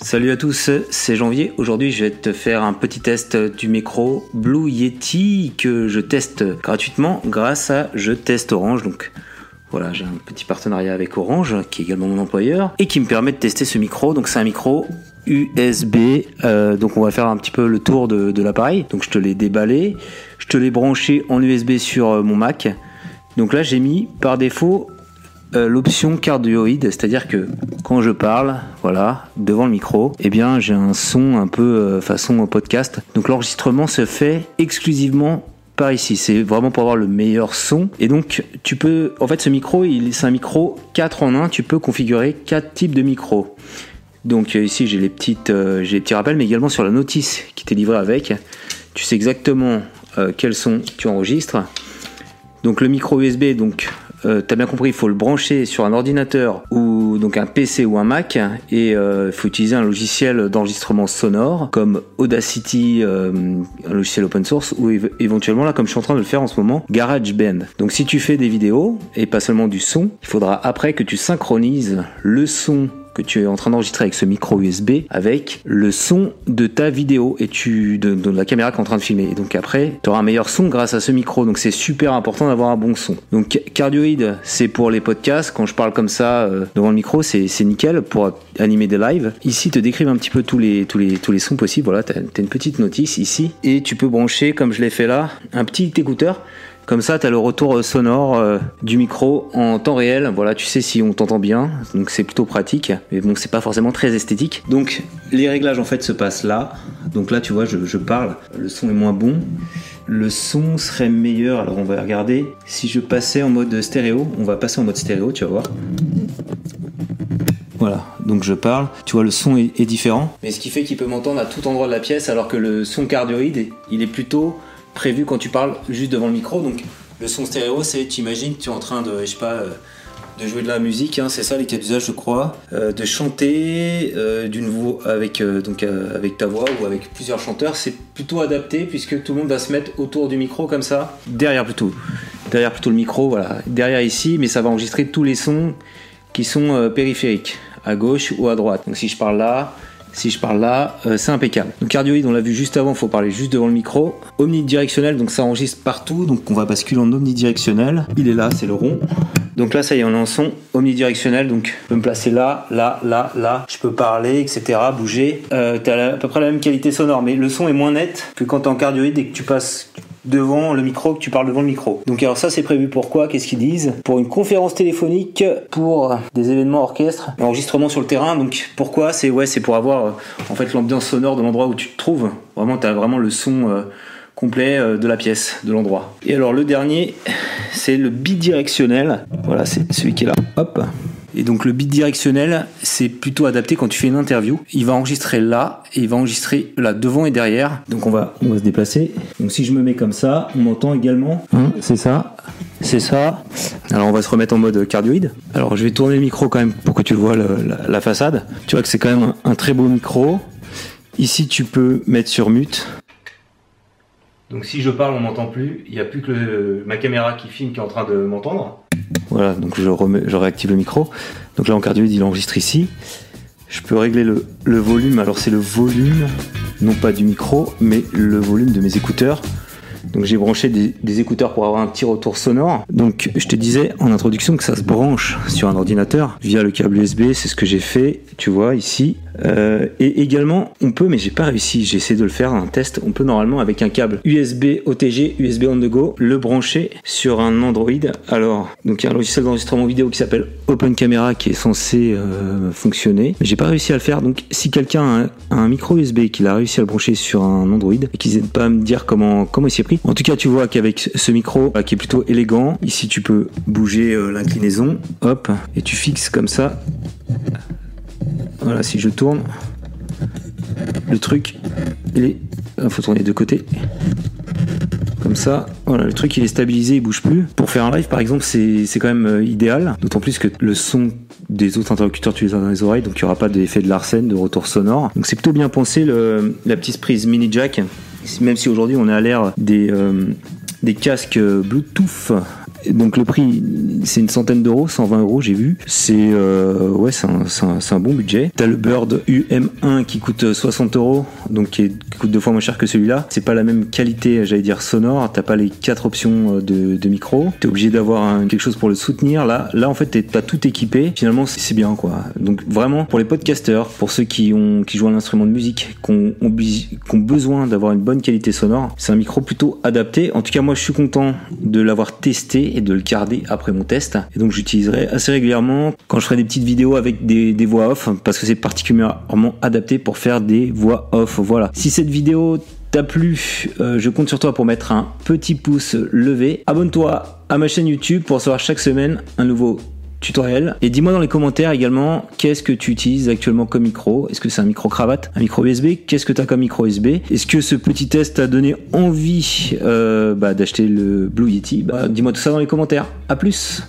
Salut à tous, c'est Janvier. Aujourd'hui, je vais te faire un petit test du micro Blue Yeti que je teste gratuitement grâce à Je Teste Orange. Donc voilà, j'ai un petit partenariat avec Orange qui est également mon employeur et qui me permet de tester ce micro. Donc c'est un micro USB. Euh, donc on va faire un petit peu le tour de, de l'appareil. Donc je te l'ai déballé, je te l'ai branché en USB sur euh, mon Mac. Donc là j'ai mis par défaut euh, l'option cardioïde, c'est-à-dire que quand je parle, voilà, devant le micro, eh bien j'ai un son un peu euh, façon podcast. Donc l'enregistrement se fait exclusivement par ici. C'est vraiment pour avoir le meilleur son. Et donc tu peux, en fait ce micro, c'est un micro 4 en 1. Tu peux configurer 4 types de micros. Donc euh, ici j'ai les petites, j'ai les petits rappels, mais également sur la notice qui t'est livrée avec. Tu sais exactement quel son tu enregistres. Donc le micro USB, donc euh, t'as bien compris, il faut le brancher sur un ordinateur ou donc un PC ou un Mac et euh, il faut utiliser un logiciel d'enregistrement sonore comme Audacity, euh, un logiciel open source ou éventuellement là comme je suis en train de le faire en ce moment, GarageBand. Donc si tu fais des vidéos et pas seulement du son, il faudra après que tu synchronises le son que tu es en train d'enregistrer avec ce micro USB avec le son de ta vidéo et tu de, la caméra qui est en train de filmer. Et donc après, tu auras un meilleur son grâce à ce micro. Donc c'est super important d'avoir un bon son. Donc cardioïde, c'est pour les podcasts. Quand je parle comme ça euh, devant le micro, c'est nickel pour animer des lives. Ici, te décrivent un petit peu tous les tous les tous les sons possibles. Voilà, tu as, une petite notice ici et tu peux brancher comme je l'ai fait là un petit écouteur comme ça, tu as le retour sonore euh, du micro en temps réel. Voilà, tu sais si on t'entend bien. Donc c'est plutôt pratique. Mais bon, c'est pas forcément très esthétique. Donc les réglages en fait se passent là. Donc là, tu vois, je, parle. Le son est moins bon. Le son serait meilleur. Alors on va regarder. Si je passais en mode stéréo, on va passer en mode stéréo, tu vas voir. Voilà, donc je parle, tu vois le son est différent. Mais ce qui fait qu'il peut m'entendre à tout endroit de la pièce alors que le son cardioïde, il est plutôt prévu quand tu parles juste devant le micro. Donc le son stéréo, c'est, tu imagines, tu es en train de, je sais pas, euh, de jouer de la musique, hein, c'est ça les cas d'usage, je crois, euh, de chanter euh, d'une voix avec donc avec ta voix ou avec plusieurs chanteurs, c'est plutôt adapté puisque tout le monde va se mettre autour du micro comme ça, derrière plutôt, derrière plutôt le micro, voilà, derrière ici, mais ça va enregistrer tous les sons qui sont périphériques, à gauche ou à droite. Donc si je parle là, si je parle là, euh, c'est impeccable. Donc cardioïde, on l'a vu juste avant, il faut parler juste devant le micro. Omnidirectionnel, donc ça enregistre partout, donc on va basculer en omnidirectionnel. Il est là, c'est le rond. Donc là, ça y est, on est en son omnidirectionnel, donc je peux me placer là, là, là, là. Je peux parler, etc., bouger. Euh, T'as à peu près la même qualité sonore, mais le son est moins net que quand t'es en cardioïde et que tu passes devant le micro, que tu parles devant le micro. Donc alors ça c'est prévu pourquoi Qu'est-ce qu'ils disent? Pour une conférence téléphonique, pour des événements orchestres, enregistrement sur le terrain. Donc pourquoi? C'est ouais, c'est pour avoir euh, en fait l'ambiance sonore de l'endroit où tu te trouves. Vraiment, tu as vraiment le son euh, complet euh, de la pièce, de l'endroit. Et alors le dernier, c'est le bidirectionnel. Voilà, c'est celui qui est là. Hop. Et donc le bidirectionnel, c'est plutôt adapté quand tu fais une interview. Il va enregistrer là et il va enregistrer là devant et derrière. Donc on va, on va se déplacer. Donc si je me mets comme ça, on m'entend également. Hein, c'est ça. C'est ça. Alors on va se remettre en mode cardioïde. Alors je vais tourner le micro quand même pour que tu le vois la, façade. Tu vois que c'est quand même un, un très beau micro. Ici tu peux mettre sur mute. Donc si je parle, on m'entend plus. Il n'y a plus que ma caméra qui filme qui est en train de m'entendre. Voilà, donc je, réactive le micro. Donc là en cardioïde, il enregistre ici. Je peux régler le, le volume. Alors c'est le volume, non pas du micro, mais le volume de mes écouteurs. Donc j'ai branché des, écouteurs pour avoir un petit retour sonore. Donc je te disais en introduction que ça se branche sur un ordinateur via le câble USB. C'est ce que j'ai fait, tu vois ici. Euh, et également, on peut, mais j'ai pas réussi, j'ai essayé de le faire, un test, on peut normalement avec un câble USB OTG, USB on the go, le brancher sur un Android. Alors, donc il y a un logiciel d'enregistrement vidéo qui s'appelle Open Camera qui est censé euh, fonctionner, mais j'ai pas réussi à le faire. Donc si quelqu'un a un, micro USB qu'il a réussi à le brancher sur un Android et qu'ils n'hésitent pas à me dire comment comment il En tout cas, tu vois qu'avec ce micro qui est plutôt élégant, ici tu peux bouger euh, l'inclinaison, hop, et tu fixes comme ça voilà, si je tourne, le truc, il est. Il faut tourner de côté. Comme ça, voilà, le truc il est stabilisé, il bouge plus. Pour faire un live par exemple, c'est quand même euh, idéal, d'autant plus que le son des autres interlocuteurs tu les as dans les oreilles, donc il n'y aura pas d'effet de Larsen, de retour sonore. Donc c'est plutôt bien pensé la petite prise mini jack, même si aujourd'hui on est à l'ère des, euh, des casques Bluetooth Donc le prix, c'est une centaine d'euros, 120 euros, j'ai vu. C'est euh, ouais, c'est un, bon budget. T'as le Bird UM1 qui coûte 60 euros, donc qui, coûte deux fois moins cher que celui-là. C'est pas la même qualité, j'allais dire sonore. T'as pas les quatre options euh, de, micro. T'es obligé d'avoir quelque chose pour le soutenir. Là, là en fait, t'as tout équipé. Finalement, c'est bien quoi. Donc vraiment pour les podcasters, pour ceux qui ont qui jouent un instrument de musique, qui ont besoin d'avoir une bonne qualité sonore, c'est un micro plutôt adapté. En tout cas, moi, je suis content de l'avoir testé et de le garder après mon test. Et donc, j'utiliserai assez régulièrement quand je ferai des petites vidéos avec des, voix off, parce que c'est particulièrement adapté pour faire des voix off. Voilà. Si cette vidéo t'a plu, euh, je compte sur toi pour mettre un petit pouce levé. Abonne-toi à ma chaîne YouTube pour recevoir chaque semaine un nouveau tutoriel. Et dis-moi dans les commentaires également qu'est-ce que tu utilises actuellement comme micro? Est-ce que c'est un micro cravate, un micro USB Qu'est-ce que tu as comme micro USB Est-ce que ce petit test t'a donné envie euh, bah, d'acheter le Blue Yeti? Bah, Dis-moi tout ça dans les commentaires. A plus